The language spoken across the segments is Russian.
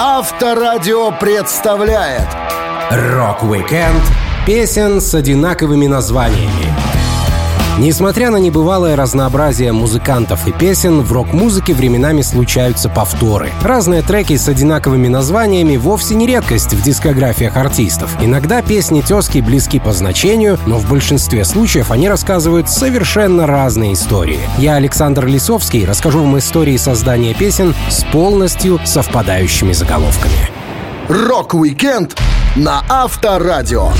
Авторадио представляет Rock-weekend песен с одинаковыми названиями. Несмотря на небывалое разнообразие музыкантов и песен, в рок-музыке временами случаются повторы. Разные треки с одинаковыми названиями вовсе не редкость в дискографиях артистов. Иногда песни тезки близки по значению, но в большинстве случаев они рассказывают совершенно разные истории. Я, Александр Лисовский, расскажу вам истории создания песен с полностью совпадающими заголовками. Rock-weekend на Авторадио.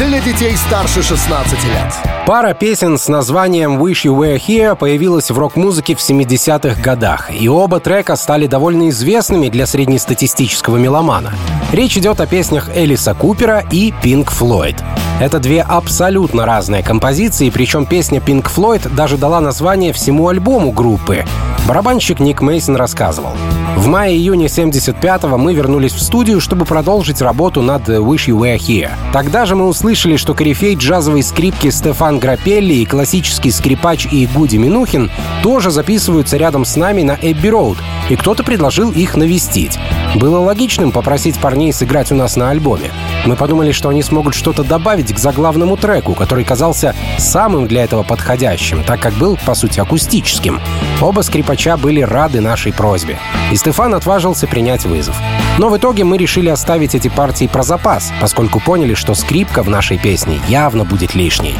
Для детей старше 16 лет. Пара песен с названием «Wish You Were Here» появилась в рок-музыке в 70-х годах, и оба трека стали довольно известными для среднестатистического меломана. Речь идет о песнях Элиса Купера и Pink Floyd. Это две абсолютно разные композиции, причем песня Pink Floyd даже дала название всему альбому группы. Барабанщик Ник Мейсон рассказывал. В мае-июне 75-го мы вернулись в студию, чтобы продолжить работу над «Wish You Were Here». Тогда же мы услышали, что корифей джазовой скрипки Стефан Грапелли и классический скрипач и Гуди Минухин тоже записываются рядом с нами на Эбби Роуд, и кто-то предложил их навестить. Было логичным попросить парней сыграть у нас на альбоме. Мы подумали, что они смогут что-то добавить к заглавному треку, который казался самым для этого подходящим, так как был, по сути, акустическим. Оба скрипача были рады нашей просьбе. И Стефан отважился принять вызов. Но в итоге мы решили оставить эти партии про запас, поскольку поняли, что скрипка в нашей песне явно будет лишней.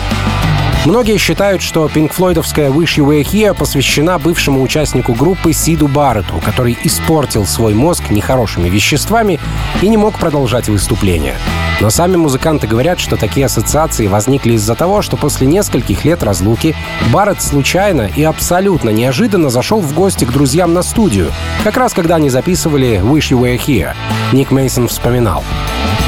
Многие считают, что пинкфлойдовская «Wish You Were Here» посвящена бывшему участнику группы Сиду Барретту, который испортил свой мозг нехорошими веществами и не мог продолжать выступление. Но сами музыканты говорят, что такие ассоциации возникли из-за того, что после нескольких лет разлуки Барретт случайно и абсолютно неожиданно зашел в гости к друзьям на студию, как раз когда они записывали «Wish You Were Here». Ник Мейсон вспоминал.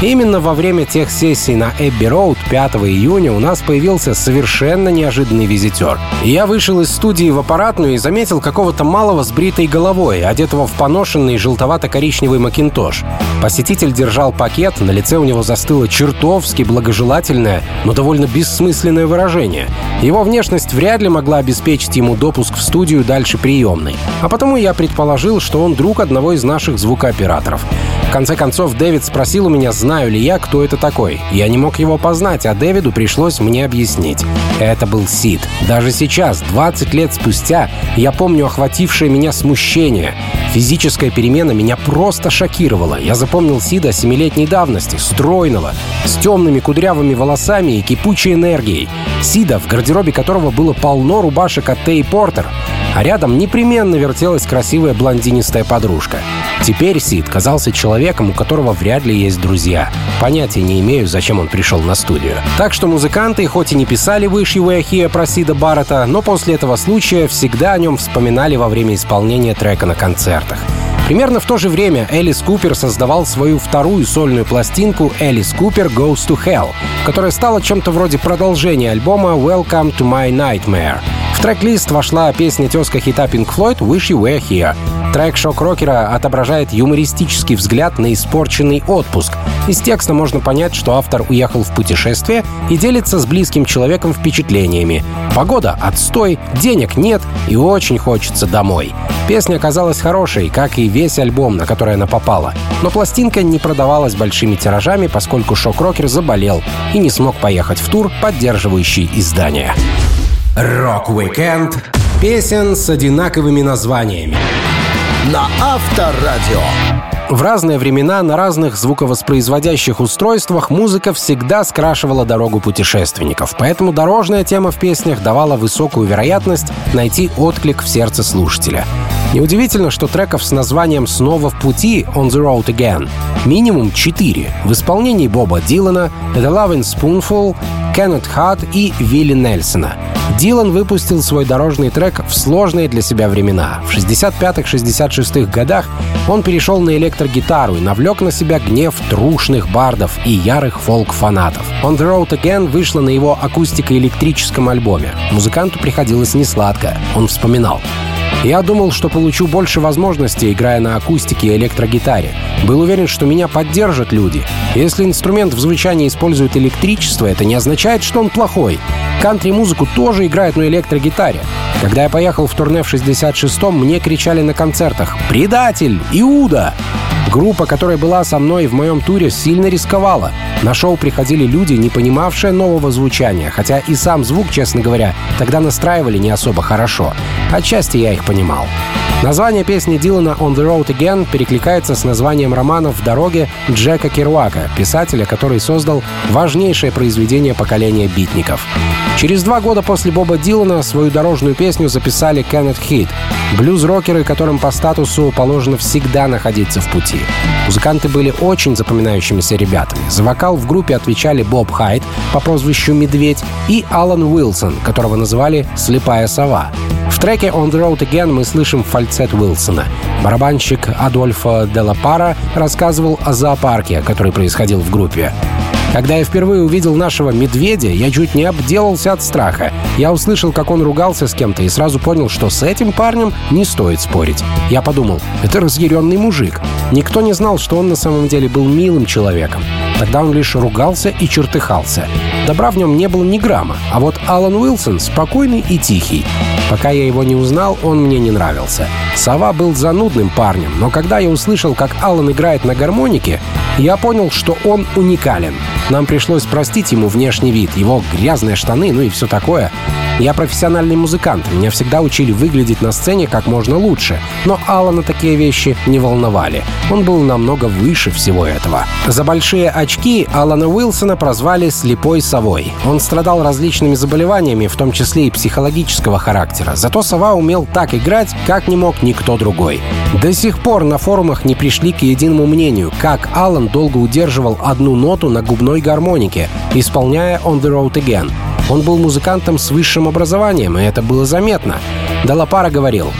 Именно во время тех сессий на Эбби Роуд 5 июня у нас появился совершенно неожиданный визитер. Я вышел из студии в аппаратную и заметил какого-то малого с бритой головой, одетого в поношенный желтовато-коричневый макинтош. Посетитель держал пакет, на лице у него застыло чертовски благожелательное, но довольно бессмысленное выражение. Его внешность вряд ли могла обеспечить ему допуск в студию дальше приемной. А потому я предположил, что он друг одного из наших звукооператоров. Конце концов, Дэвид спросил у меня, знаю ли я, кто это такой. Я не мог его познать, а Дэвиду пришлось мне объяснить. Это был Сид. Даже сейчас, 20 лет спустя, я помню охватившее меня смущение. Физическая перемена меня просто шокировала. Я запомнил Сида семилетней давности, стройного, с темными кудрявыми волосами и кипучей энергией. Сида, в гардеробе которого было полно рубашек от Тей Портер, а рядом непременно вертелась красивая блондинистая подружка. Теперь Сид казался человеком, у которого вряд ли есть друзья. Понятия не имею, зачем он пришел на студию. Так что музыканты, хоть и не писали «Wish You Were Here» про Сида Баррета, но после этого случая всегда о нем вспоминали во время исполнения трека на концертах. Примерно в то же время Элис Купер создавал свою вторую сольную пластинку «Элис Купер Goes to Hell», которая стала чем-то вроде продолжения альбома «Welcome to My Nightmare». В трек-лист вошла песня тезка хита Pink Floyd «Wish You Were Here». Трек шок-рокера отображает юмористический взгляд на испорченный отпуск. Из текста можно понять, что автор уехал в путешествие и делится с близким человеком впечатлениями. Погода — отстой, денег нет и очень хочется домой. Песня оказалась хорошей, как и весь альбом, на который она попала. Но пластинка не продавалась большими тиражами, поскольку шок-рокер заболел и не смог поехать в тур, поддерживающий издание. Rock-weekend песен с одинаковыми названиями. На Авторадио. В разные времена на разных звуковоспроизводящих устройствах музыка всегда скрашивала дорогу путешественников, поэтому дорожная тема в песнях давала высокую вероятность найти отклик в сердце слушателя. Неудивительно, что треков с названием «Снова в пути» «On the Road Again» минимум четыре в исполнении Боба Дилана, «The Loving Spoonful», Кеннет Хат и Вилли Нельсона. Дилан выпустил свой дорожный трек в сложные для себя времена. В 65-66 годах он перешел на электрогитару и навлек на себя гнев трушных бардов и ярых фолк-фанатов. On the Road Again вышла на его акустико-электрическом альбоме. Музыканту приходилось несладко. Он вспоминал. Я думал, что получу больше возможностей, играя на акустике и электрогитаре. Был уверен, что меня поддержат люди. Если инструмент в звучании использует электричество, это не означает, что он плохой. Кантри-музыку тоже играют на электрогитаре. Когда я поехал в турне в 66-м, мне кричали на концертах «Предатель! Иуда!» Группа, которая была со мной в моем туре, сильно рисковала. На шоу приходили люди, не понимавшие нового звучания, хотя и сам звук, честно говоря, тогда настраивали не особо хорошо. Отчасти я их понимал. Название песни Дилана «On the Road Again» перекликается с названием романа «В дороге» Джека Керуака, писателя, который создал важнейшее произведение поколения битников. Через два года после Боба Дилана свою дорожную песню записали Кеннет Хит, блюз-рокеры, которым по статусу положено всегда находиться в пути. Музыканты были очень запоминающимися ребятами. За вокал в группе отвечали Боб Хайт по прозвищу «Медведь» и Алан Уилсон, которого называли «Слепая сова». В треке «On the Road Again» мы слышим фальцет Уилсона. Барабанщик Адольфо Делапара рассказывал о зоопарке, который происходил в группе. Когда я впервые увидел нашего медведя, я чуть не обделался от страха. Я услышал, как он ругался с кем-то и сразу понял, что с этим парнем не стоит спорить. Я подумал, это разъяренный мужик. Никто не знал, что он на самом деле был милым человеком. Тогда он лишь ругался и чертыхался. Добра в нем не было ни грамма. А вот Алан Уилсон спокойный и тихий. Пока я его не узнал, он мне не нравился. Сова был занудным парнем, но когда я услышал, как Алан играет на гармонике, я понял, что он уникален. Нам пришлось простить ему внешний вид, его грязные штаны, ну и все такое. Я профессиональный музыкант, меня всегда учили выглядеть на сцене как можно лучше. Но Алана такие вещи не волновали. Он был намного выше всего этого. За большие очки Алана Уилсона прозвали «слепой совой». Он страдал различными заболеваниями, в том числе и психологического характера. Зато сова умел так играть, как не мог никто другой. До сих пор на форумах не пришли к единому мнению, как Алан долго удерживал одну ноту на губной гармонике, исполняя «On the Road Again». Он был музыкантом с высшим образованием, и это было заметно. Далапара говорил,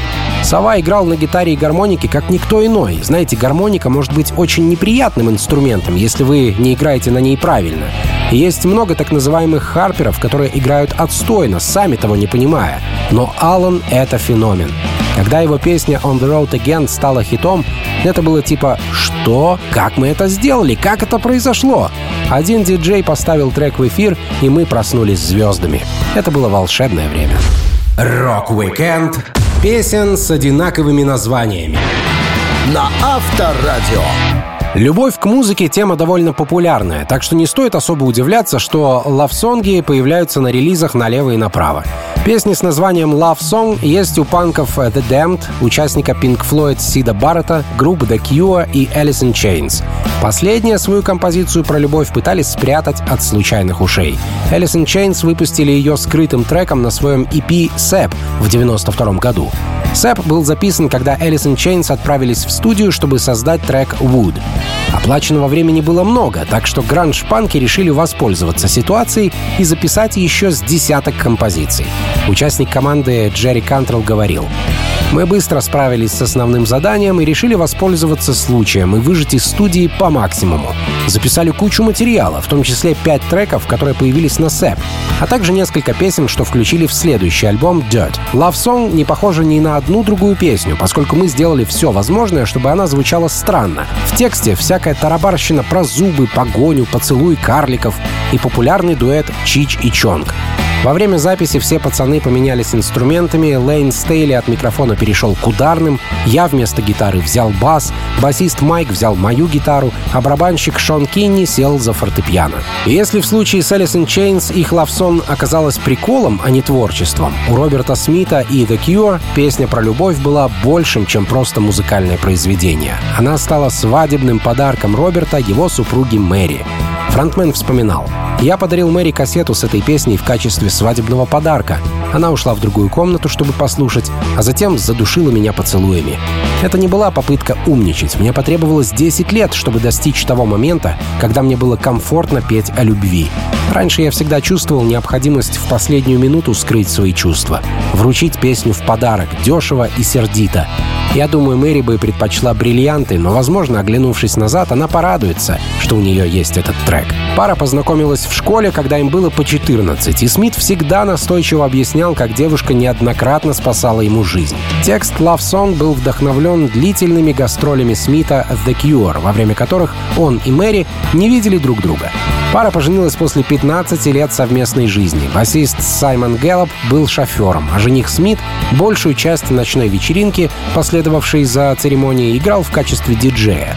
Сова играл на гитаре и гармонике как никто иной. Знаете, гармоника может быть очень неприятным инструментом, если вы не играете на ней правильно. И есть много так называемых харперов, которые играют отстойно, сами того не понимая. Но Алан — это феномен. Когда его песня «On the Road Again» стала хитом, это было типа «Что? Как мы это сделали? Как это произошло?» Один диджей поставил трек в эфир, и мы проснулись звездами. Это было волшебное время. Rock-weekend песен с одинаковыми названиями. На Авторадио. Любовь к музыке — тема довольно популярная, так что не стоит особо удивляться, что love song и появляются на релизах налево и направо. Песни с названием Love Song есть у панков The Damned, участника Pink Floyd Сида Баррета, группы The Cure и Alice in Chains. Последние свою композицию про любовь пытались спрятать от случайных ушей. Alice in Chains выпустили ее скрытым треком на своем EP Sep в 92 году. Сэп был записан, когда in Chains отправились в студию, чтобы создать трек Wood. Оплаченного времени было много, так что гранж-панки решили воспользоваться ситуацией и записать еще с десяток композиций. Участник команды Джерри Кантрелл говорил, мы быстро справились с основным заданием и решили воспользоваться случаем и выжать из студии по максимуму. Записали кучу материала, в том числе пять треков, которые появились на СЭП, а также несколько песен, что включили в следующий альбом Dirt. Love Song не похожа ни на одну другую песню, поскольку мы сделали все возможное, чтобы она звучала странно. В тексте всякая тарабарщина про зубы, погоню, поцелуй карликов и популярный дуэт Чич и Чонг. Во время записи все пацаны поменялись инструментами, Лейн Стейли от микрофона перешел к ударным, я вместо гитары взял бас, басист Майк взял мою гитару, а барабанщик Шон Кинни сел за фортепиано. И если в случае с Alice in Chains их лавсон оказалась приколом, а не творчеством, у Роберта Смита и The Cure песня про любовь была большим, чем просто музыкальное произведение. Она стала свадебным подарком Роберта его супруге Мэри. Фронтмен вспоминал. «Я подарил Мэри кассету с этой песней в качестве свадебного подарка. Она ушла в другую комнату, чтобы послушать, а затем задушила меня поцелуями. Это не была попытка умничать. Мне потребовалось 10 лет, чтобы достичь того момента, когда мне было комфортно петь о любви. Раньше я всегда чувствовал необходимость в последнюю минуту скрыть свои чувства. Вручить песню в подарок, дешево и сердито. Я думаю, Мэри бы предпочла бриллианты, но, возможно, оглянувшись назад, она порадуется, что у нее есть этот трек. Пара познакомилась в школе, когда им было по 14, и Смит всегда настойчиво объяснял, как девушка неоднократно спасала ему жизнь. Текст Love Song был вдохновлен длительными гастролями Смита The Cure, во время которых он и Мэри не видели друг друга. Пара поженилась после 15 лет совместной жизни. Басист Саймон Гэллоп был шофером, а жених Смит большую часть ночной вечеринки, последовавшей за церемонией, играл в качестве диджея.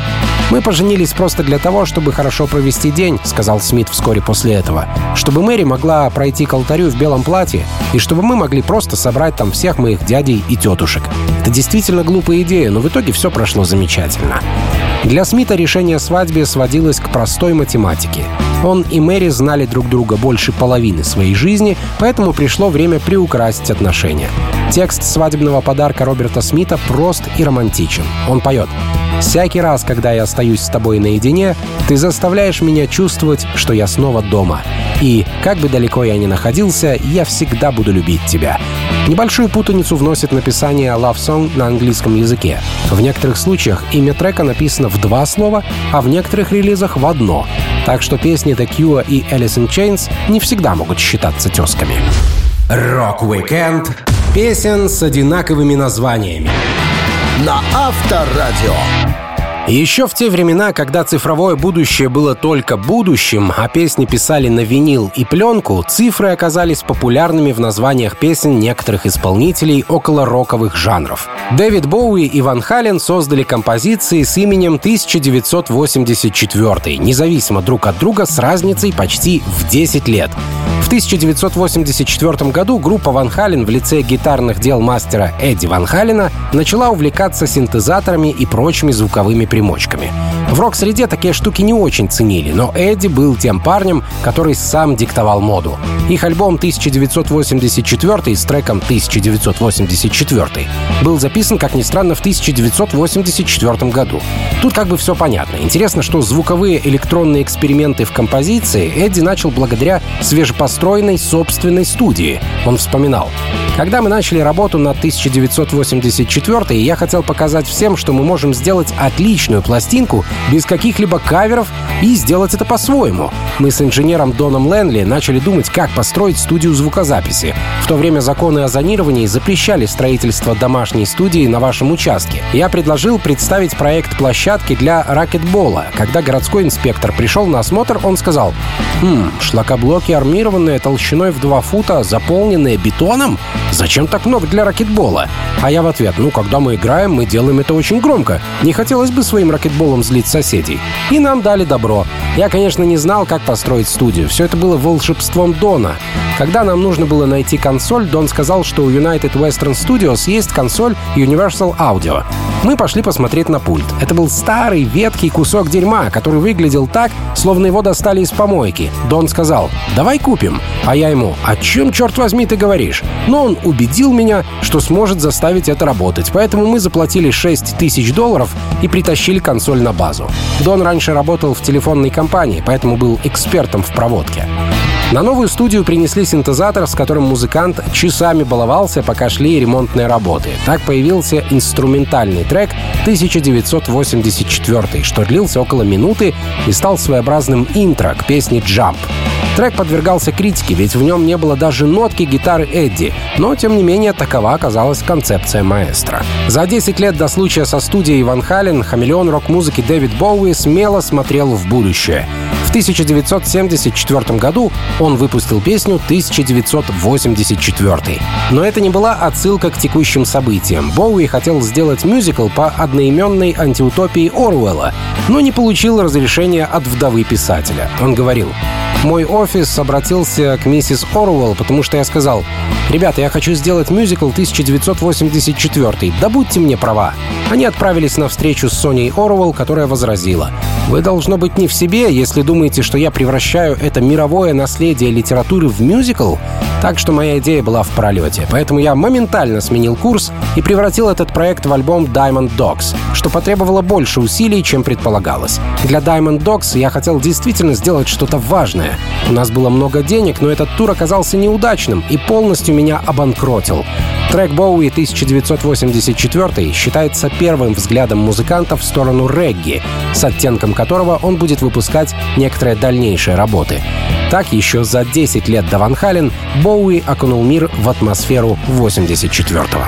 «Мы поженились просто для того, чтобы хорошо провести день», — сказал Смит вскоре после этого. «Чтобы Мэри могла пройти к алтарю в белом платье, и чтобы мы могли просто собрать там всех моих дядей и тетушек. Это действительно глупая идея, но в итоге все прошло замечательно». Для Смита решение свадьбы сводилось к простой математике. Он и Мэри знали друг друга больше половины своей жизни, поэтому пришло время приукрасить отношения. Текст свадебного подарка Роберта Смита прост и романтичен. Он поет «Всякий раз, когда я остаюсь с тобой наедине, ты заставляешь меня чувствовать, что я снова дома. И, как бы далеко я ни находился, я всегда буду любить тебя. Небольшую путаницу вносит написание Love Song на английском языке. В некоторых случаях имя трека написано в два слова, а в некоторых релизах в одно. Так что песни The Cure и Alice in Chains не всегда могут считаться тезками. Rock-weekend Песен с одинаковыми названиями. На Авторадио. Еще в те времена, когда цифровое будущее было только будущим, а песни писали на винил и пленку, цифры оказались популярными в названиях песен некоторых исполнителей около роковых жанров. Дэвид Боуи и Ван Хален создали композиции с именем 1984, независимо друг от друга с разницей почти в 10 лет. В 1984 году группа Ван Хален в лице гитарных дел мастера Эдди Ван Халена начала увлекаться синтезаторами и прочими звуковыми примочками. В рок-среде такие штуки не очень ценили, но Эдди был тем парнем, который сам диктовал моду. Их альбом 1984 с треком 1984 был записан, как ни странно, в 1984 году. Тут как бы все понятно. Интересно, что звуковые электронные эксперименты в композиции Эдди начал благодаря свежепостроенной собственной студии. Он вспоминал. Когда мы начали работу над 1984 я хотел показать всем, что мы можем сделать отличную пластинку без каких-либо каверов и сделать это по-своему. Мы с инженером Доном Лэнли начали думать, как построить студию звукозаписи. В то время законы о зонировании запрещали строительство домашней студии на вашем участке. Я предложил представить проект площадки для ракетбола. Когда городской инспектор пришел на осмотр, он сказал, «Хм, шлакоблоки армированные толщиной в 2 фута, заполненные бетоном? Зачем так много для ракетбола?» А я в ответ, «Ну, когда мы играем, мы делаем это очень громко. Не хотелось бы своим ракетболом злить соседей». И нам дали добро. Я, конечно, не знал, как построить студию. Все это было волшебством Дона. Когда нам нужно было найти консоль, Дон сказал, что у United Western Studios есть консоль Universal Audio. Мы пошли посмотреть на пульт. Это был старый, веткий кусок дерьма, который выглядел так, словно его достали из помойки. Дон сказал, давай купим. А я ему, о чем, черт возьми, ты говоришь? Но он убедил меня, что сможет заставить это работать. Поэтому мы заплатили 6 тысяч долларов и притащили консоль на базу. Дон раньше работал в телефонной компании, поэтому был экспертом в проводке. На новую студию принесли синтезатор, с которым музыкант часами баловался, пока шли ремонтные работы. Так появился инструментальный трек 1984, что длился около минуты и стал своеобразным интро к песне «Jump». Трек подвергался критике, ведь в нем не было даже нотки гитары Эдди, но, тем не менее, такова оказалась концепция маэстро. За 10 лет до случая со студией Ван Хален хамелеон рок-музыки Дэвид Боуи смело смотрел в будущее. В 1974 году он выпустил песню 1984. Но это не была отсылка к текущим событиям. Боуи хотел сделать мюзикл по одноименной антиутопии Оруэлла, но не получил разрешения от вдовы писателя. Он говорил, мой офис обратился к миссис Оруэлл, потому что я сказал, «Ребята, я хочу сделать мюзикл 1984, добудьте мне права». Они отправились на встречу с Соней Оруэлл, которая возразила, «Вы, должно быть, не в себе, если думаете, что я превращаю это мировое наследие литературы в мюзикл». Так что моя идея была в пролете. Поэтому я моментально сменил курс и превратил этот проект в альбом Diamond Dogs, что потребовало больше усилий, чем предполагалось. Для Diamond Dogs я хотел действительно сделать что-то важное. У нас было много денег, но этот тур оказался неудачным и полностью меня обанкротил. Трек Боуи 1984 считается первым взглядом музыканта в сторону регги, с оттенком которого он будет выпускать некоторые дальнейшие работы. Так, еще за 10 лет до Ван Хален Боуи окунул мир в атмосферу 84-го.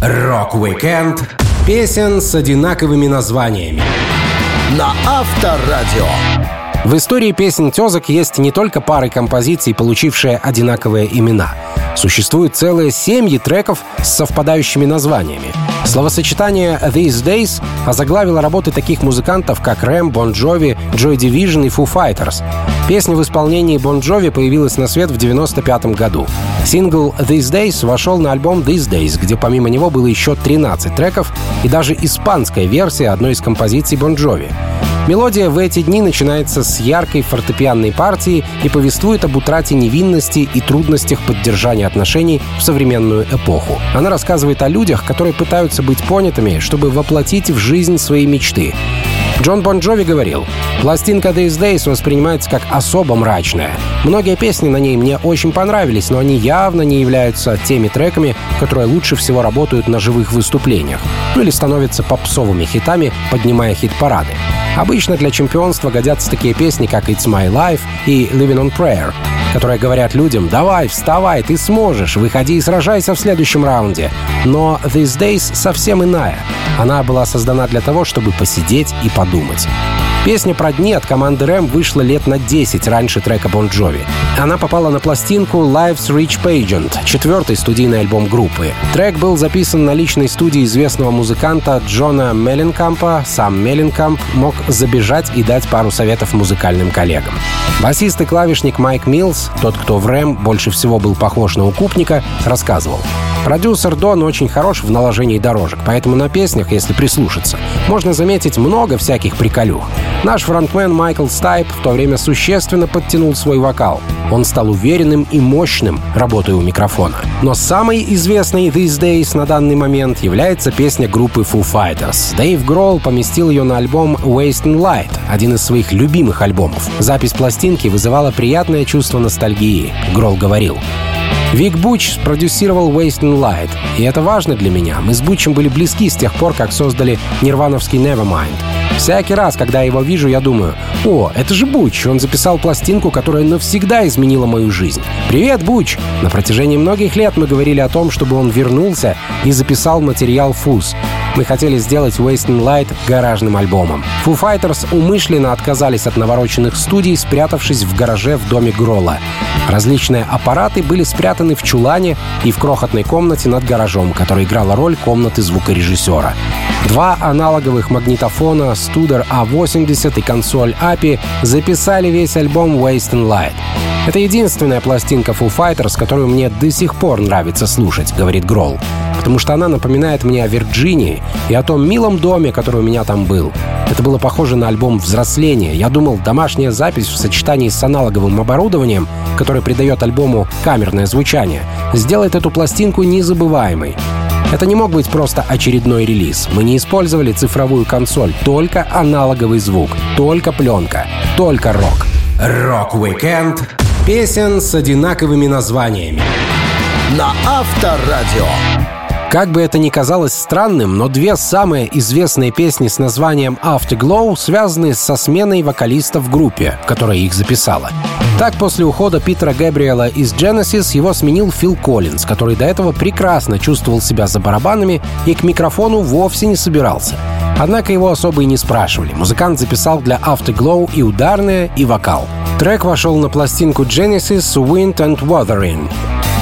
Rock-weekend Песен с одинаковыми названиями. на Авторадио. В истории песен тезок есть не только пары композиций, получившие одинаковые имена. Существуют целые семьи треков с совпадающими названиями. Словосочетание «These Days» озаглавило работы таких музыкантов, как R.E.M., Bon Jovi, Joy Division и Foo Fighters. Песня в исполнении Бон Джови появилась на свет в 1995 году. Сингл «These Days» вошел на альбом «These Days», где помимо него было еще 13 треков и даже испанская версия одной из композиций Бон Джови. Мелодия в эти дни начинается с яркой фортепианной партии и повествует об утрате невинности и трудностях поддержания отношений в современную эпоху. Она рассказывает о людях, которые пытаются быть понятыми, чтобы воплотить в жизнь свои мечты. Джон Бон Джови говорил, «Пластинка These Days воспринимается как особо мрачная. Многие песни на ней мне очень понравились, но они явно не являются теми треками, которые лучше всего работают на живых выступлениях, ну или становятся попсовыми хитами, поднимая хит-парады. Обычно для чемпионства годятся такие песни, как «It's My Life» и «Living on Prayer», которые говорят людям «Давай, вставай, ты сможешь, выходи и сражайся в следующем раунде». Но «These Days» совсем иная. Она была создана для того, чтобы посидеть и подумать. Песня про дни от команды Рэм вышла лет на 10 раньше трека Бон Джови. Она попала на пластинку Life's Rich Pageant, четвертый студийный альбом группы. Трек был записан на личной студии известного музыканта Джона Мелленкампа. Сам Мелленкамп мог забежать и дать пару советов музыкальным коллегам. Басист и клавишник Майк Милс, тот, кто в Рэм больше всего был похож на укупника, рассказывал. Продюсер Дон очень хорош в наложении дорожек, поэтому на песнях, если прислушаться, можно заметить много всяких приколюх. Наш фронтмен Майкл Стайп в то время существенно подтянул свой вокал. Он стал уверенным и мощным, работая у микрофона. Но самой известной These Days на данный момент является песня группы Foo Fighters. Дэйв Гролл поместил ее на альбом Wasting Light, один из своих любимых альбомов. Запись пластинки вызывала приятное чувство ностальгии. Гролл говорил, Вик Буч спродюсировал Wasting Light, и это важно для меня. Мы с Бучем были близки с тех пор, как создали нирвановский Nevermind. Всякий раз, когда я его вижу, я думаю, о, это же Буч, он записал пластинку, которая навсегда изменила мою жизнь. Привет, Буч! На протяжении многих лет мы говорили о том, чтобы он вернулся и записал материал Фуз. Мы хотели сделать Wasting Light гаражным альбомом. Foo Fighters умышленно отказались от навороченных студий, спрятавшись в гараже в доме Гролла. Различные аппараты были спрятаны в чулане и в крохотной комнате над гаражом, которая играла роль комнаты звукорежиссера. Два аналоговых магнитофона Studer A80 и консоль API записали весь альбом Wasting Light. Это единственная пластинка Foo Fighters, которую мне до сих пор нравится слушать, говорит Гролл. Потому что она напоминает мне о Вирджинии и о том милом доме, который у меня там был. Это было похоже на альбом взросления. Я думал, домашняя запись в сочетании с аналоговым оборудованием, которое придает альбому камерное звучание, сделает эту пластинку незабываемой. Это не мог быть просто очередной релиз. Мы не использовали цифровую консоль, только аналоговый звук, только пленка, только рок. Rock-weekend Песен с одинаковыми названиями. на Авторадио. Как бы это ни казалось странным, но две самые известные песни с названием Afterglow связаны со сменой вокалиста в группе, которая их записала. Так, после ухода Питера Гэбриэла из Genesis его сменил Фил Коллинз, который до этого прекрасно чувствовал себя за барабанами и к микрофону вовсе не собирался. Однако его особо и не спрашивали. Музыкант записал для Afterglow и ударные, и вокал. Трек вошел на пластинку Genesis Wind and Wuthering.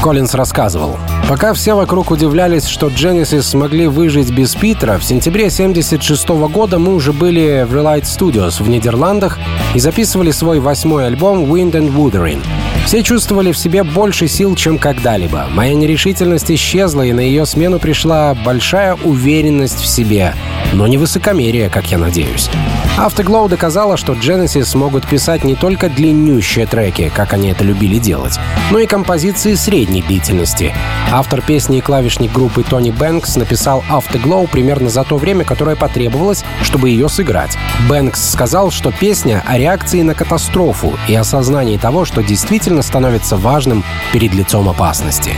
Коллинз рассказывал. Пока все вокруг удивлялись, что Genesis смогли выжить без Питера, в сентябре 1976 года мы уже были в Relight Studios в Нидерландах и записывали свой восьмой альбом Wind and Wuthering. Все чувствовали в себе больше сил, чем когда-либо. Моя нерешительность исчезла, и на ее смену пришла большая уверенность в себе, но не высокомерие, как я надеюсь. Afterglow доказала, что Genesis смогут писать не только длиннющие треки, как они это любили делать, но и композиции средней длительности. Автор песни и клавишник группы Тони Бэнкс написал Afterglow примерно за то время, которое потребовалось, чтобы ее сыграть. Бэнкс сказал, что песня о реакции на катастрофу и осознании того, что действительно становится важным перед лицом опасности.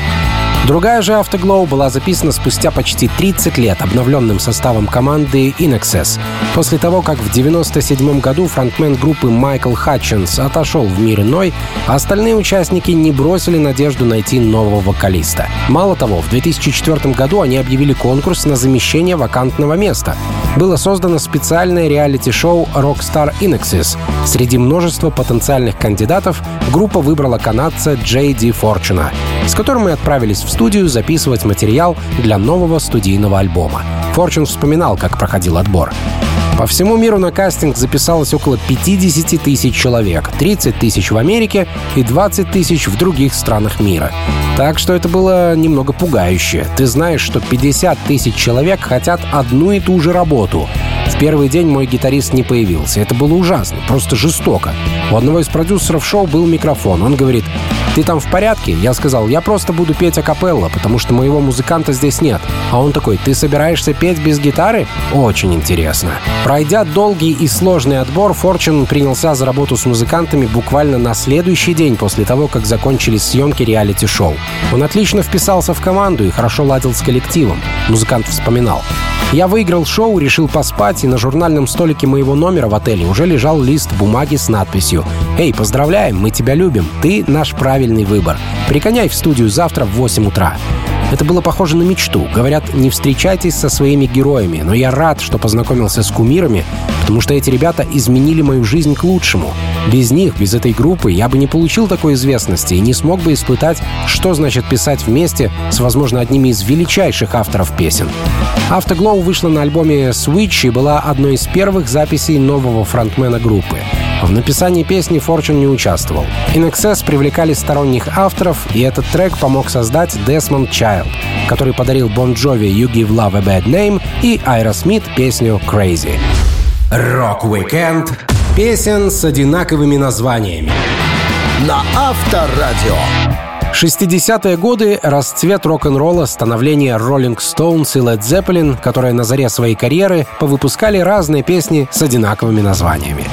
Другая же Afterglow была записана спустя почти 30 лет обновленным составом команды InXS. После того, как в 1997 году фронтмен группы Майкл Хатчинс отошел в мир иной, остальные участники не бросили надежду найти нового вокалиста. Мало того, в 2004 году они объявили конкурс на замещение вакантного места. Было создано специальное реалити-шоу Rockstar InXS. Среди множества потенциальных кандидатов группа выбрала канадца Джей Ди Форчуна, с которым мы отправились в студию записывать материал для нового студийного альбома. Форчун вспоминал, как проходил отбор. По всему миру на кастинг записалось около 50 тысяч человек, 30 тысяч в Америке и 20 тысяч в других странах мира. Так что это было немного пугающе. Ты знаешь, что 50 тысяч человек хотят одну и ту же работу. В первый день мой гитарист не появился. Это было ужасно, просто жестоко. У одного из продюсеров шоу был микрофон. Он говорит, «Ты там в порядке?» Я сказал, «Я просто буду петь акапелла, потому что моего музыканта здесь нет». А он такой, «Ты собираешься петь без гитары?» Очень интересно. Пройдя долгий и сложный отбор, Форчун принялся за работу с музыкантами буквально на следующий день после того, как закончились съемки реалити-шоу. Он отлично вписался в команду и хорошо ладил с коллективом. Музыкант вспоминал. Я выиграл шоу, решил поспать, и на журнальном столике моего номера в отеле уже лежал лист бумаги с надписью «Эй, поздравляем, мы тебя любим, ты наш правильный выбор. Приконяй в студию завтра в 8 утра». Это было похоже на мечту. Говорят, не встречайтесь со своими героями, но я рад, что познакомился с кумирами, потому что эти ребята изменили мою жизнь к лучшему. Без них, без этой группы, я бы не получил такой известности и не смог бы испытать, что значит писать вместе с, возможно, одними из величайших авторов песен. Afterglow вышла на альбоме Switch и была одной из первых записей нового фронтмена группы. В написании песни Fortune не участвовал. INXS привлекали сторонних авторов, и этот трек помог создать Desmond Child, который подарил Bon Jovi «You Give Love a Bad Name» и Aerosmith песню «Crazy». Рок-викенд Песен с одинаковыми названиями. на Авторадио. 60-е годы — расцвет рок-н-ролла, становление Rolling Stones и Led Zeppelin, которые на заре своей карьеры повыпускали разные песни с одинаковыми названиями.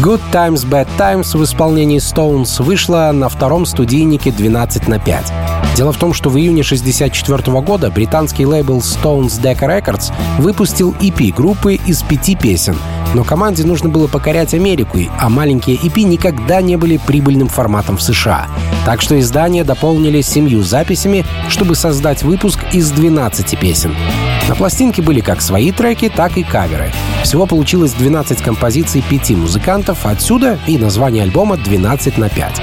Good Times, Bad Times в исполнении Stones вышла на втором студийнике 12 на 5. Дело в том, что в июне 1964 года британский лейбл Stones Decca Records выпустил EP группы из пяти песен. Но команде нужно было покорять Америку, а маленькие EP никогда не были прибыльным форматом в США. Так что издание дополнили семью записями, чтобы создать выпуск из 12 песен. На пластинке были как свои треки, так и каверы. Всего получилось 12 композиций пяти музыкантов, отсюда и название альбома «12 на 5».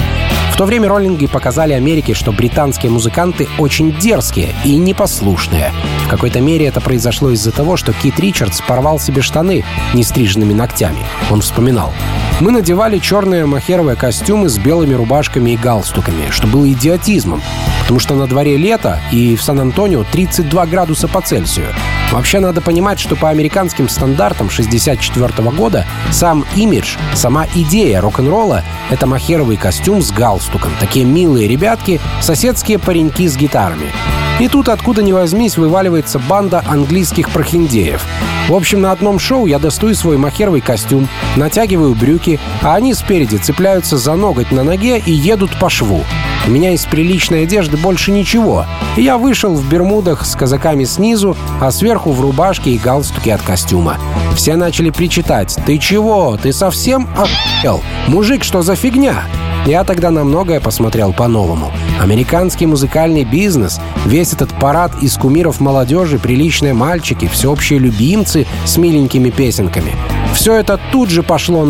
В то время роллинги показали Америке, что британские музыканты очень дерзкие и непослушные. В какой-то мере это произошло из-за того, что Кит Ричардс порвал себе штаны нестриженными ногтями. Он вспоминал. Мы надевали черные махеровые костюмы с белыми рубашками и галстуками, что было идиотизмом, потому что на дворе лето и в Сан-Антонио 32 градуса по Цельсию. Вообще надо понимать, что по американским стандартам 64 года сам имидж, сама идея рок-н-ролла — это махеровый костюм с галстуком. Такие милые ребятки, соседские пареньки с гитарами. И тут, откуда ни возьмись, вываливается банда английских прохиндеев. В общем, на одном шоу я достаю свой махеровый костюм, натягиваю брюки, а они спереди цепляются за ноготь на ноге и едут по шву. У меня из приличной одежды больше ничего. И я вышел в бермудах с казаками снизу, а сверху в рубашке и галстуке от костюма. Все начали причитать «Ты чего? Ты совсем охуел? Мужик, что за фигня?» Я тогда на многое посмотрел по-новому. Американский музыкальный бизнес, весь этот парад из кумиров молодежи, приличные мальчики, всеобщие любимцы с миленькими песенками. Все это тут же пошло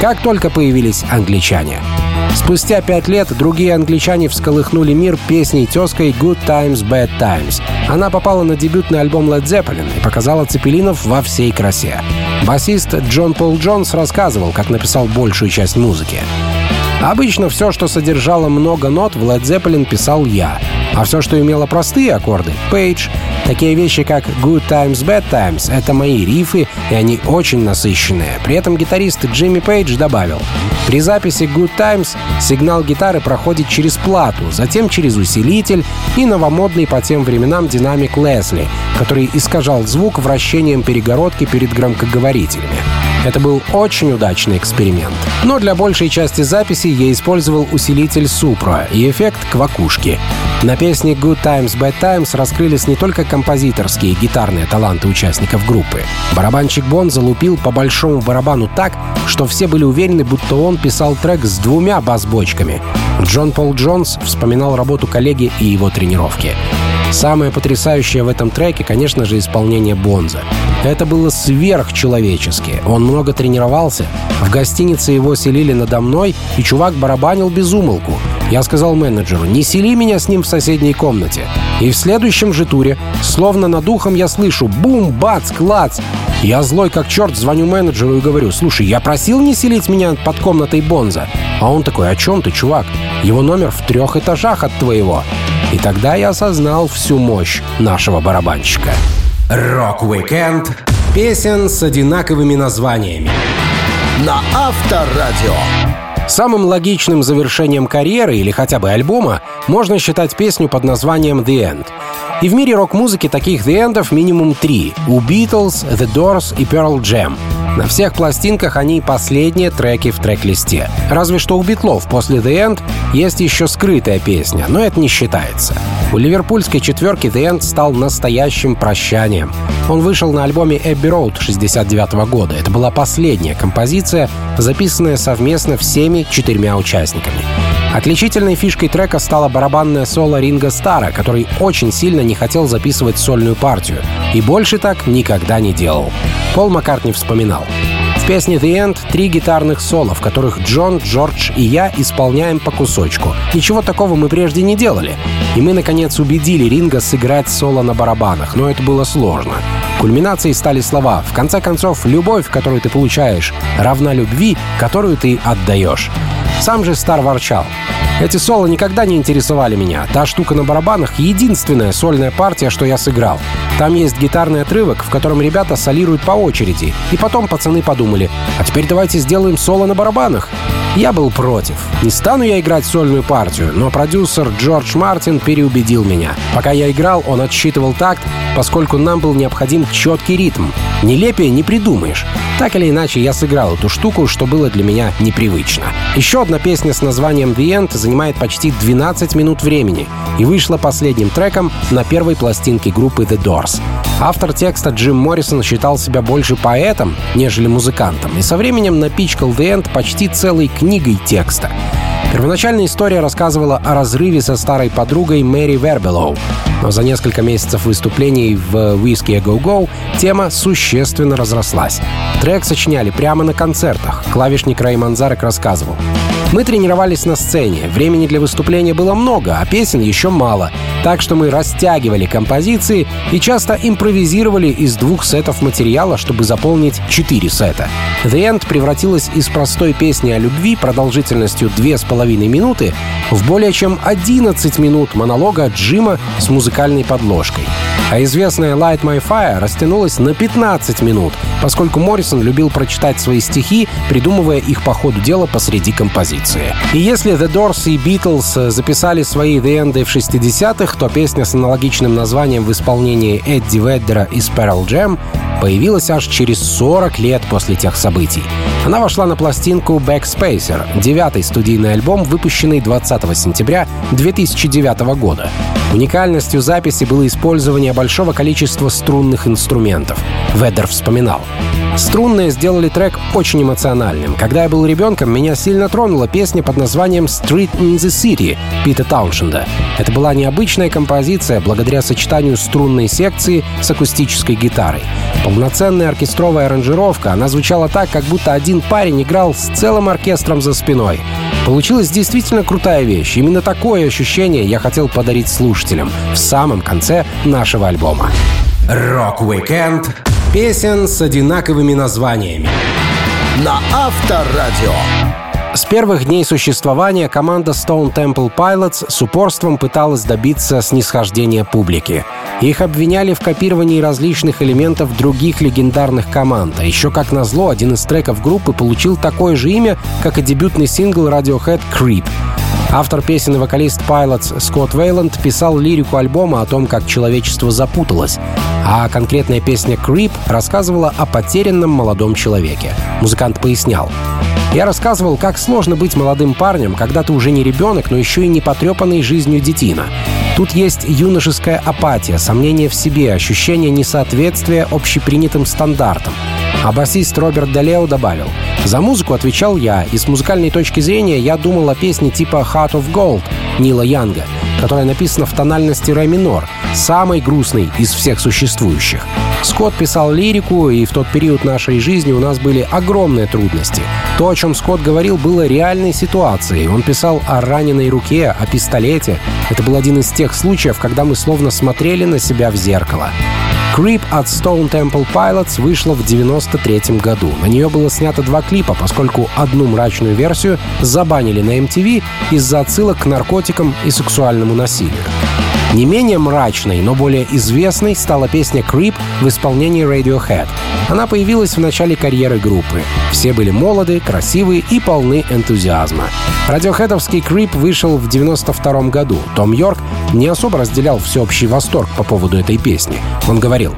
как только появились англичане. Спустя пять лет другие англичане всколыхнули мир песней тезкой «Good Times, Bad Times». Она попала на дебютный альбом Led Zeppelin и показала Цепелинов во всей красе. Басист Джон Пол Джонс рассказывал, как написал большую часть музыки. Обычно все, что содержало много нот, в Led Zeppelin писал я. А все, что имело простые аккорды — Пейдж. Такие вещи, как Good Times, Bad Times — это мои рифы, и они очень насыщенные. При этом гитарист Джимми Пейдж добавил, при записи Good Times сигнал гитары проходит через плату, затем через усилитель и новомодный по тем временам динамик Лесли, который искажал звук вращением перегородки перед громкоговорителями. Это был очень удачный эксперимент. Но для большей части записи я использовал усилитель Supra и эффект квакушки. На песне Good Times, Bad Times раскрылись не только композиторские и гитарные таланты участников группы. Барабанщик Бон залупил по большому барабану так, что все были уверены, будто он писал трек с двумя бас-бочками. Джон Пол Джонс вспоминал работу коллеги и его тренировки. Самое потрясающее в этом треке, конечно же, исполнение Бонза. Это было сверхчеловечески. Он много тренировался. В гостинице его селили надо мной, и чувак барабанил без умолку. Я сказал менеджеру, не сели меня с ним в соседней комнате. И в следующем же туре, словно над ухом, я слышу бум, бац, клац. Я злой как черт звоню менеджеру и говорю, слушай, я просил не селить меня под комнатой Бонза. А он такой, о чем ты, чувак? Его номер в трех этажах от твоего. И тогда я осознал всю мощь нашего барабанщика. Рок-викенд Песен с одинаковыми названиями. на Авторадио. Самым логичным завершением карьеры или хотя бы альбома можно считать песню под названием «The End». И в мире рок-музыки таких «The End'ов минимум три — у Beatles, The Doors и Pearl Jam. На всех пластинках они последние треки в трек-листе. Разве что у Битлов после The End есть еще скрытая песня, но это не считается. У ливерпульской четверки The End стал настоящим прощанием. Он вышел на альбоме Abbey Road 69 года. Это была последняя композиция, записанная совместно всеми четырьмя участниками. Отличительной фишкой трека стало барабанное соло Ринга Стара, который очень сильно не хотел записывать сольную партию. И больше так никогда не делал. Пол Маккартни вспоминал. В песне The End три гитарных соло, в которых Джон, Джордж и я исполняем по кусочку. Ничего такого мы прежде не делали. И мы, наконец, убедили Ринга сыграть соло на барабанах, но это было сложно. Кульминацией стали слова «В конце концов, любовь, которую ты получаешь, равна любви, которую ты отдаешь». Сам же Стар ворчал. Эти соло никогда не интересовали меня. Та штука на барабанах — единственная сольная партия, что я сыграл. Там есть гитарный отрывок, в котором ребята солируют по очереди. И потом пацаны подумали, а теперь давайте сделаем соло на барабанах. Я был против. Не стану я играть сольную партию, но продюсер Джордж Мартин переубедил меня. Пока я играл, он отсчитывал такт, поскольку нам был необходим четкий ритм. Нелепее не придумаешь. Так или иначе, я сыграл эту штуку, что было для меня непривычно. Еще одна песня с названием «The End» занимает почти 12 минут времени и вышла последним треком на первой пластинке группы The Doors. Автор текста Джим Моррисон считал себя больше поэтом, нежели музыкантом, и со временем напичкал The End почти целой книгой текста. Первоначальная история рассказывала о разрыве со старой подругой Мэри Вербелоу, но за несколько месяцев выступлений в Whiskey Go Go тема существенно разрослась. Трек сочиняли прямо на концертах. Клавишник Рэй Манзарек рассказывал. Мы тренировались на сцене, времени для выступления было много, а песен еще мало, так что мы растягивали композиции и часто импровизировали из двух сетов материала, чтобы заполнить четыре сета. The End превратилась из простой песни о любви продолжительностью две с половиной минуты в более чем 11 минут монолога Джима с музыкальной подложкой. А известная Light My Fire растянулась на 15 минут, поскольку Моррисон любил прочитать свои стихи, придумывая их по ходу дела посреди композиции. И если The Doors и Beatles записали свои The End в 60-х, то песня с аналогичным названием в исполнении Эдди Веддера из Pearl Jam появилась аж через 40 лет после тех событий. Она вошла на пластинку Backspacer, девятый студийный альбом, выпущенный 20 сентября 2009 года. Уникальностью записи было использование большого количества струнных инструментов. Веддер вспоминал. Струнные сделали трек очень эмоциональным. Когда я был ребенком, меня сильно тронула песня под названием «Street in the City» Пита Тауншенда. Это была необычная композиция благодаря сочетанию струнной секции с акустической гитарой. Полноценная оркестровая аранжировка, она звучала так, как будто один парень играл с целым оркестром за спиной. Получилась действительно крутая вещь. Именно такое ощущение я хотел подарить слушателям в самом конце нашего альбома. Рок-викенд Песен с одинаковыми названиями. на Авторадио. С первых дней существования команда Stone Temple Pilots с упорством пыталась добиться снисхождения публики. Их обвиняли в копировании различных элементов других легендарных команд, а еще как назло, один из треков группы получил такое же имя, как и дебютный сингл Radiohead «Creep». Автор песен и вокалист Pilots Скотт Вейланд писал лирику альбома о том, как человечество запуталось, а конкретная песня «Creep» рассказывала о потерянном молодом человеке. Музыкант пояснял. Я рассказывал, как сложно быть молодым парнем, когда ты уже не ребенок, но еще и не потрепанный жизнью детина. Тут есть юношеская апатия, сомнение в себе, ощущение несоответствия общепринятым стандартам. А басист Роберт Далео добавил, «За музыку отвечал я, и с музыкальной точки зрения я думал о песне типа «Heart of Gold» Нила Янга, которая написана в тональности ре минор, самой грустной из всех существующих. Скотт писал лирику, и в тот период нашей жизни у нас были огромные трудности. То, о чем Скотт говорил, было реальной ситуацией. Он писал о раненой руке, о пистолете. Это был один из тех случаев, когда мы словно смотрели на себя в зеркало. Creep от Stone Temple Pilots вышла в 93 году. На нее было снято два клипа, поскольку одну мрачную версию забанили на MTV из-за отсылок к наркотикам и сексуальному насилию. Не менее мрачной, но более известной стала песня «Creep» в исполнении Radiohead. Она появилась в начале карьеры группы. Все были молоды, красивые и полны энтузиазма. Радиохедовский «Creep» вышел в 92 году. Том Йорк не особо разделял всеобщий восторг по поводу этой песни. Он говорил,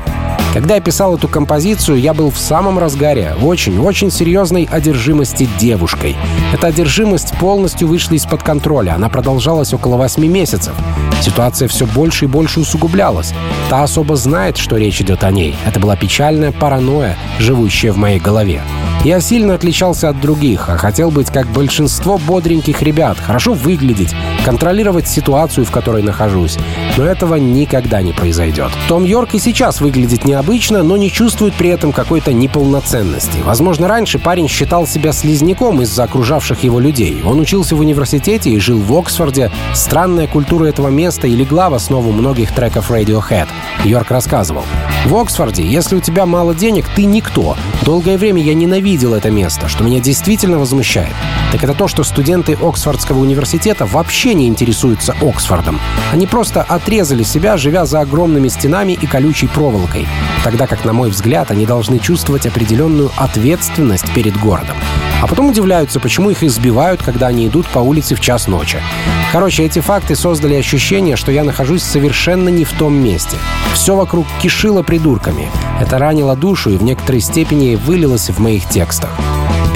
когда я писал эту композицию, я был в самом разгаре очень-очень серьезной одержимости девушкой. Эта одержимость полностью вышла из-под контроля. Она продолжалась около восьми месяцев. Ситуация все больше и больше усугублялась. Та особо знает, что речь идет о ней. Это была печальная паранойя, живущая в моей голове. Я сильно отличался от других, а хотел быть как большинство бодреньких ребят, хорошо выглядеть, контролировать ситуацию, в которой нахожусь. Но этого никогда не произойдет. Том Йорк и сейчас выглядит необычно, но не чувствует при этом какой-то неполноценности. Возможно, раньше парень считал себя слизняком из-за окружавших его людей. Он учился в университете и жил в Оксфорде. Странная культура этого места и легла в основу многих треков Radiohead. Йорк рассказывал. В Оксфорде, если у тебя мало денег, ты никто. Долгое время я ненавидел это место, что меня действительно возмущает. Так это то, что студенты Оксфордского университета вообще не интересуются Оксфордом. Они просто отрезали себя, живя за огромными стенами и колючей проволокой. Тогда как, на мой взгляд, они должны чувствовать определенную ответственность перед городом. А потом удивляются, почему их избивают, когда они идут по улице в час ночи. Короче, эти факты создали ощущение, что я нахожусь совершенно не в том месте. Все вокруг кишело придурками. Это ранило душу и в некоторой степени вылилось в моих текстах.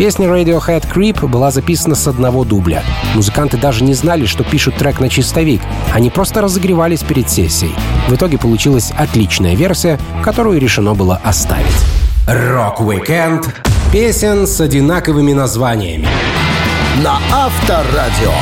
Песня Radiohead Creep была записана с одного дубля. Музыканты даже не знали, что пишут трек на чистовик. Они просто разогревались перед сессией. В итоге получилась отличная версия, которую решено было оставить. Рок-викенд Песен с одинаковыми названиями. на Авторадио.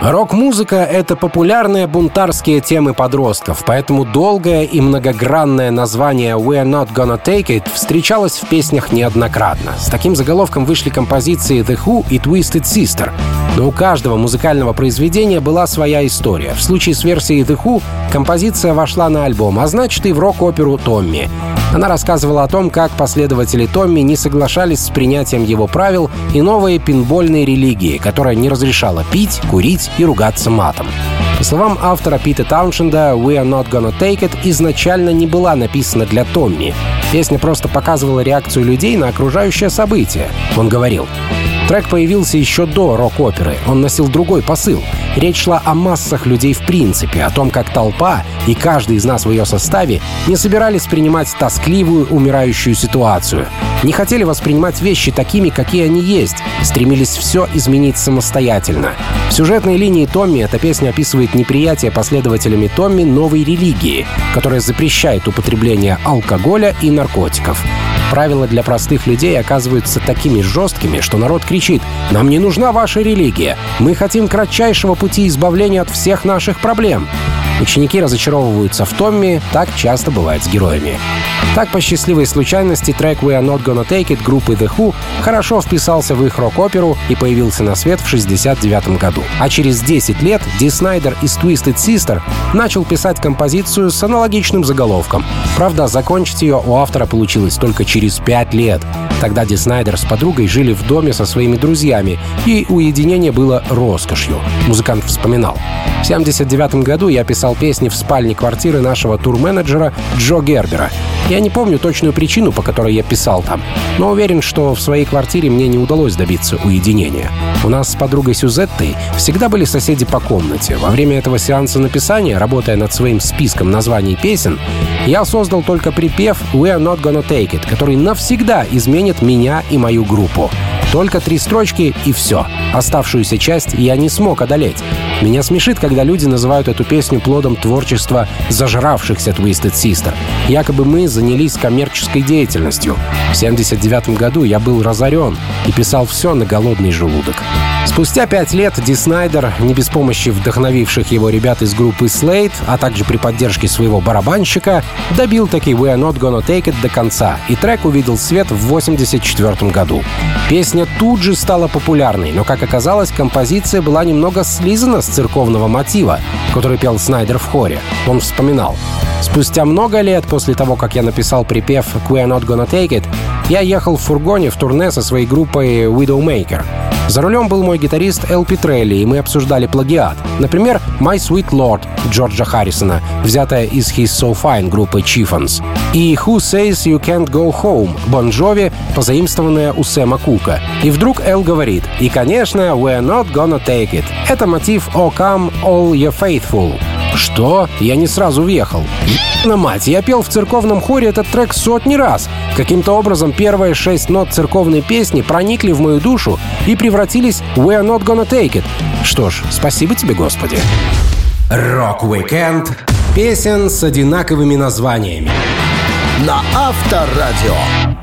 Рок-музыка — это популярные бунтарские темы подростков, поэтому долгое и многогранное название «We're not gonna take it» встречалось в песнях неоднократно. С таким заголовком вышли композиции «The Who» и «Twisted Sister». Но у каждого музыкального произведения была своя история. В случае с версией «The Who» композиция вошла на альбом, а значит и в рок-оперу «Томми». Она рассказывала о том, как последователи Томми не соглашались с принятием его правил и новой пинбольной религии, которая не разрешала пить, курить и ругаться матом. По словам автора Пита Тауншенда, «We are not gonna take it» изначально не была написана для Томми. Песня просто показывала реакцию людей на окружающее событие. Он говорил, Трек появился еще до рок-оперы. Он носил другой посыл. Речь шла о массах людей в принципе, о том, как толпа и каждый из нас в ее составе не собирались принимать тоскливую, умирающую ситуацию. Не хотели воспринимать вещи такими, какие они есть, стремились все изменить самостоятельно. В сюжетной линии Томми эта песня описывает неприятие последователями Томми новой религии, которая запрещает употребление алкоголя и наркотиков. Правила для простых людей оказываются такими жесткими, что народ кричит «Нам не нужна ваша религия! Мы хотим кратчайшего пути избавления от всех наших проблем!» Ученики разочаровываются в Томми, так часто бывает с героями. Так, по счастливой случайности, трек «We are not gonna take it» группы The Who хорошо вписался в их рок-оперу и появился на свет в 69 году. А через 10 лет Ди Снайдер из Twisted Sister начал писать композицию с аналогичным заголовком. Правда, закончить ее у автора получилось только через 5 лет. Тогда Ди Снайдер с подругой жили в доме со своими друзьями, и уединение было роскошью. Музыкант вспоминал. В 79 году я писал песни в спальне квартиры нашего турменеджера Джо Гербера. Я не помню точную причину, по которой я писал там, но уверен, что в своей квартире мне не удалось добиться уединения. У нас с подругой Сюзеттой всегда были соседи по комнате. Во время этого сеанса написания, работая над своим списком названий песен, я создал только припев «We are not gonna take it», который навсегда изменит меня и мою группу. Только три строчки и все. Оставшуюся часть я не смог одолеть. Меня смешит, когда люди называют эту песню плодом творчества зажравшихся Twisted Sister. Якобы мы занялись коммерческой деятельностью. В 79 году я был разорен и писал все на голодный желудок. Спустя пять лет Ди Снайдер, не без помощи вдохновивших его ребят из группы Slate, а также при поддержке своего барабанщика, добил таки «We are not gonna take it» до конца, и трек увидел свет в 1984 году. Песня тут же стала популярной, но, как оказалось, композиция была немного слизана с церковного мотива, который пел Снайдер в хоре. Он вспоминал. Спустя много лет после того, как я написал припев «We are not gonna take it», я ехал в фургоне в турне со своей группой Widowmaker — за рулем был мой гитарист Эл Петрелли, и мы обсуждали плагиат. Например, «My Sweet Lord» Джорджа Харрисона, взятая из «He's So Fine» группы Chiffons. И «Who Says You Can't Go Home» Бон Джови, позаимствованная у Сэма Кука. И вдруг Эл говорит, и, конечно, «We're not gonna take it». Это мотив «Oh Come All You Faithful». Что? Я не сразу въехал. На мать, я пел в церковном хоре этот трек сотни раз. Каким-то образом первые шесть нот церковной песни проникли в мою душу и превратились в «We're not gonna take it». Что ж, спасибо тебе, Господи. Рок-викенд песен с одинаковыми названиями. На Авторадио.